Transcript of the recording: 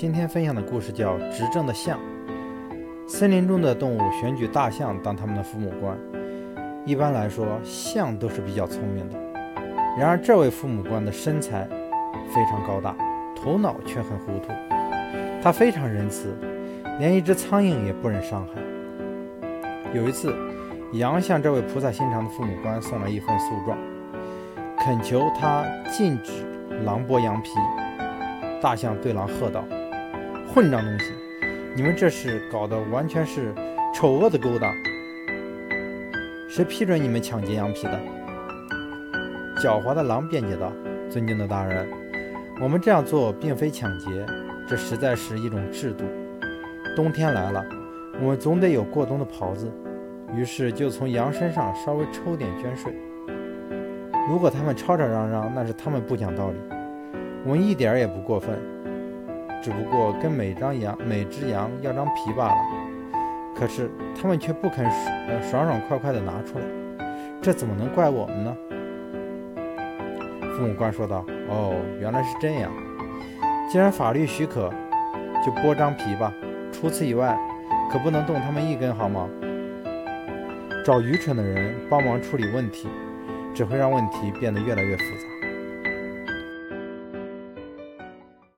今天分享的故事叫《执政的象》。森林中的动物选举大象当他们的父母官。一般来说，象都是比较聪明的。然而，这位父母官的身材非常高大，头脑却很糊涂。他非常仁慈，连一只苍蝇也不忍伤害。有一次，羊向这位菩萨心肠的父母官送了一份诉状，恳求他禁止狼剥羊皮。大象对狼喝道：“混账东西！你们这是搞的完全是丑恶的勾当！谁批准你们抢劫羊皮的？”狡猾的狼辩解道：“尊敬的大人，我们这样做并非抢劫，这实在是一种制度。冬天来了，我们总得有过冬的袍子，于是就从羊身上稍微抽点捐税。如果他们吵吵嚷嚷，那是他们不讲道理。”我们一点儿也不过分，只不过跟每张羊、每只羊要张皮罢了。可是他们却不肯爽爽快快地拿出来，这怎么能怪我们呢？父母官说道：“哦，原来是这样。既然法律许可，就剥张皮吧。除此以外，可不能动他们一根毫毛。找愚蠢的人帮忙处理问题，只会让问题变得越来越复杂。”